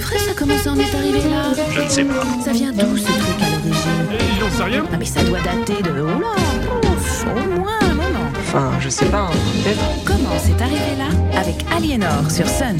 Vrai, ça comment ça en est arrivé là Je ne sais pas. Ça vient d'où ce truc à l'origine Eh, J'en sais rien. Ah mais ça doit dater de... Oula, ouf, au moins un moment. Enfin, je sais pas, hein, peut-être. Comment c'est arrivé là Avec Aliénor sur Sun.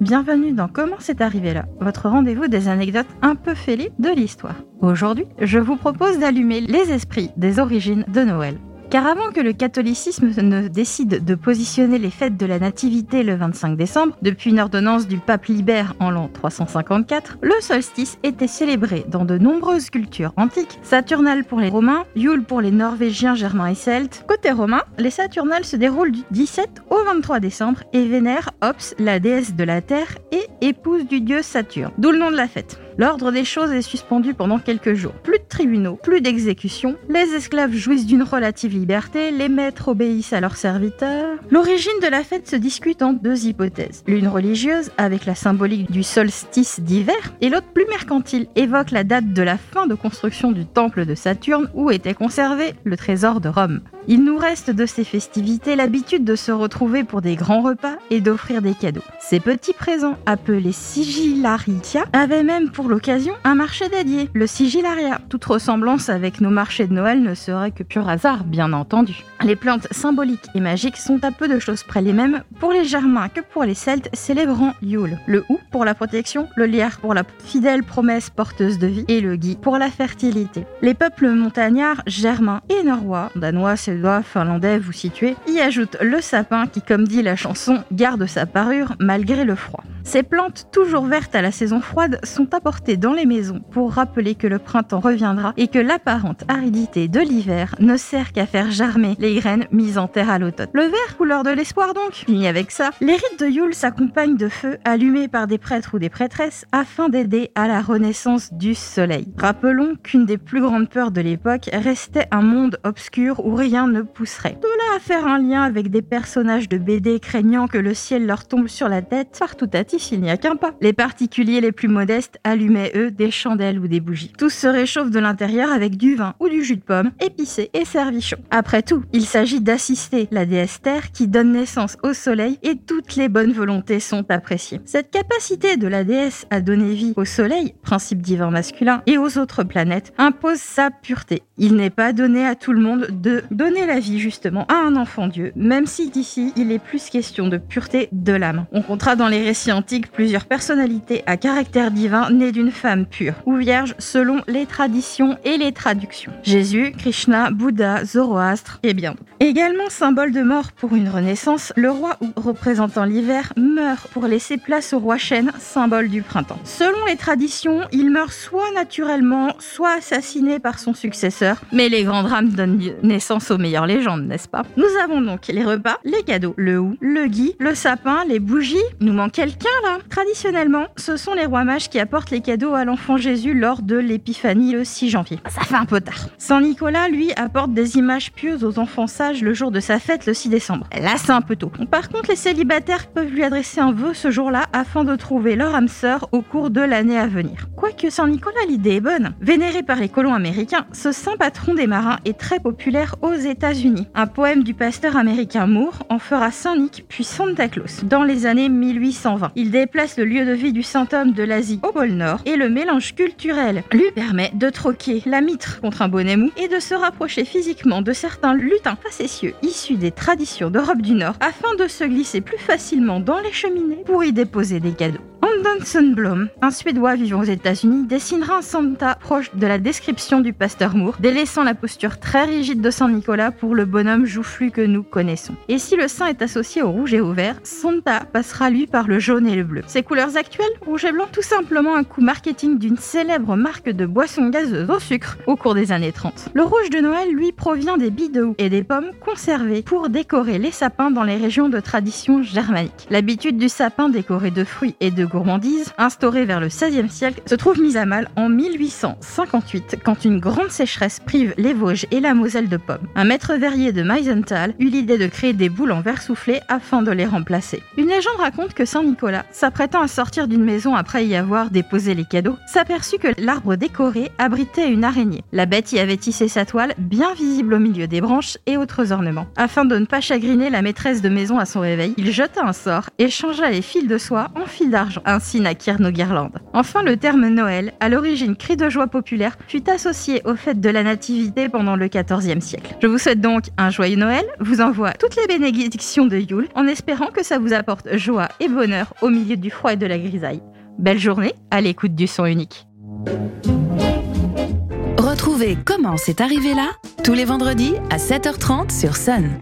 Bienvenue dans Comment c'est arrivé là, votre rendez-vous des anecdotes un peu fêlées de l'histoire. Aujourd'hui, je vous propose d'allumer les esprits des origines de Noël. Car avant que le catholicisme ne décide de positionner les fêtes de la Nativité le 25 décembre, depuis une ordonnance du pape Libère en l'an 354, le solstice était célébré dans de nombreuses cultures antiques, Saturnale pour les Romains, Yule pour les Norvégiens, Germains et Celtes. Côté romain, les Saturnales se déroulent du 17 au 23 décembre et vénèrent Ops, la déesse de la terre et épouse du dieu Saturne, d'où le nom de la fête. L'ordre des choses est suspendu pendant quelques jours. Plus de tribunaux, plus d'exécutions, les esclaves jouissent d'une relative liberté, les maîtres obéissent à leurs serviteurs. L'origine de la fête se discute en deux hypothèses. L'une religieuse, avec la symbolique du solstice d'hiver, et l'autre plus mercantile, évoque la date de la fin de construction du temple de Saturne où était conservé le trésor de Rome. Il nous reste de ces festivités l'habitude de se retrouver pour des grands repas et d'offrir des cadeaux. Ces petits présents, appelés sigillaritia, avaient même pour l'occasion un marché dédié, le sigillaria. Toute ressemblance avec nos marchés de Noël ne serait que pur hasard, bien entendu. Les plantes symboliques et magiques sont à peu de choses près les mêmes pour les Germains que pour les Celtes célébrant Yule. Le hou pour la protection, le lierre pour la fidèle promesse porteuse de vie et le gui pour la fertilité. Les peuples montagnards, germains et norrois, danois, suédois, finlandais, vous situez, y ajoutent le sapin qui, comme dit la chanson, garde sa parure malgré le froid. Ces plantes, toujours vertes à la saison froide, sont apportées dans les maisons pour rappeler que le printemps reviendra et que l'apparente aridité de l'hiver ne sert qu'à faire germer les graines mises en terre à l'automne. Le vert, couleur de l'espoir donc. Fini avec ça. Les rites de Yule s'accompagnent de feux allumés par des prêtres ou des prêtresses afin d'aider à la renaissance du soleil. Rappelons qu'une des plus grandes peurs de l'époque restait un monde obscur où rien ne pousserait. De là à faire un lien avec des personnages de BD craignant que le ciel leur tombe sur la tête, partout à il n'y a qu'un pas. Les particuliers les plus modestes allumaient, eux, des chandelles ou des bougies. Tous se réchauffent de l'intérieur avec du vin ou du jus de pomme, épicé et servi chaud. Après tout, il s'agit d'assister la déesse Terre qui donne naissance au soleil et toutes les bonnes volontés sont appréciées. Cette capacité de la déesse à donner vie au soleil, principe divin masculin, et aux autres planètes, impose sa pureté. Il n'est pas donné à tout le monde de donner la vie justement à un enfant Dieu, même si d'ici il est plus question de pureté de l'âme. On comptera dans les récits plusieurs personnalités à caractère divin nées d'une femme pure ou vierge selon les traditions et les traductions. Jésus, Krishna, Bouddha, Zoroastre et bien. Également symbole de mort pour une renaissance, le roi ou représentant l'hiver meurt pour laisser place au roi chêne, symbole du printemps. Selon les traditions, il meurt soit naturellement, soit assassiné par son successeur, mais les grands drames donnent naissance aux meilleures légendes, n'est-ce pas? Nous avons donc les repas, les cadeaux, le hou, le gui, le sapin, les bougies. Nous manque quelqu'un Traditionnellement, ce sont les rois mages qui apportent les cadeaux à l'enfant Jésus lors de l'épiphanie le 6 janvier. Ça fait un peu tard. Saint Nicolas, lui, apporte des images pieuses aux enfants sages le jour de sa fête le 6 décembre. Là, c'est un peu tôt. Par contre, les célibataires peuvent lui adresser un vœu ce jour-là afin de trouver leur âme sœur au cours de l'année à venir. Quoique Saint Nicolas, l'idée est bonne. Vénéré par les colons américains, ce saint patron des marins est très populaire aux États-Unis. Un poème du pasteur américain Moore en fera Saint Nick puis Santa Claus dans les années 1820. Il déplace le lieu de vie du saint homme de l'Asie au pôle Nord et le mélange culturel lui permet de troquer la mitre contre un bonnet mou et de se rapprocher physiquement de certains lutins facétieux issus des traditions d'Europe du Nord afin de se glisser plus facilement dans les cheminées pour y déposer des cadeaux. Andon Sundblom, un Suédois vivant aux États-Unis, dessinera un Santa proche de la description du pasteur Moore, délaissant la posture très rigide de Saint Nicolas pour le bonhomme joufflu que nous connaissons. Et si le saint est associé au rouge et au vert, Santa passera lui par le jaune le bleu. Ses couleurs actuelles, rouge et blanc, tout simplement un coup marketing d'une célèbre marque de boissons gazeuses au sucre au cours des années 30. Le rouge de Noël, lui, provient des billes et des pommes conservées pour décorer les sapins dans les régions de tradition germanique. L'habitude du sapin décoré de fruits et de gourmands gourmandise, instaurée vers le XVIe siècle, se trouve mise à mal en 1858 quand une grande sécheresse prive les Vosges et la Moselle de pommes. Un maître verrier de Meisenthal eut l'idée de créer des boules en verre soufflé afin de les remplacer. Une légende raconte que Saint Nicolas, s'apprêtant à sortir d'une maison après y avoir déposé les cadeaux, s'aperçut que l'arbre décoré abritait une araignée. La bête y avait tissé sa toile, bien visible au milieu des branches et autres ornements. Afin de ne pas chagriner la maîtresse de maison à son réveil, il jeta un sort et changea les fils de soie en fils d'argent. Ainsi naquirent nos guirlandes. Enfin, le terme Noël, à l'origine cri de joie populaire, fut associé au fait de la nativité pendant le XIVe siècle. Je vous souhaite donc un joyeux Noël, vous envoie toutes les bénédictions de Yule en espérant que ça vous apporte joie et bonheur au milieu du froid et de la grisaille. Belle journée à l'écoute du son unique. Retrouvez Comment c'est arrivé là tous les vendredis à 7h30 sur Sun.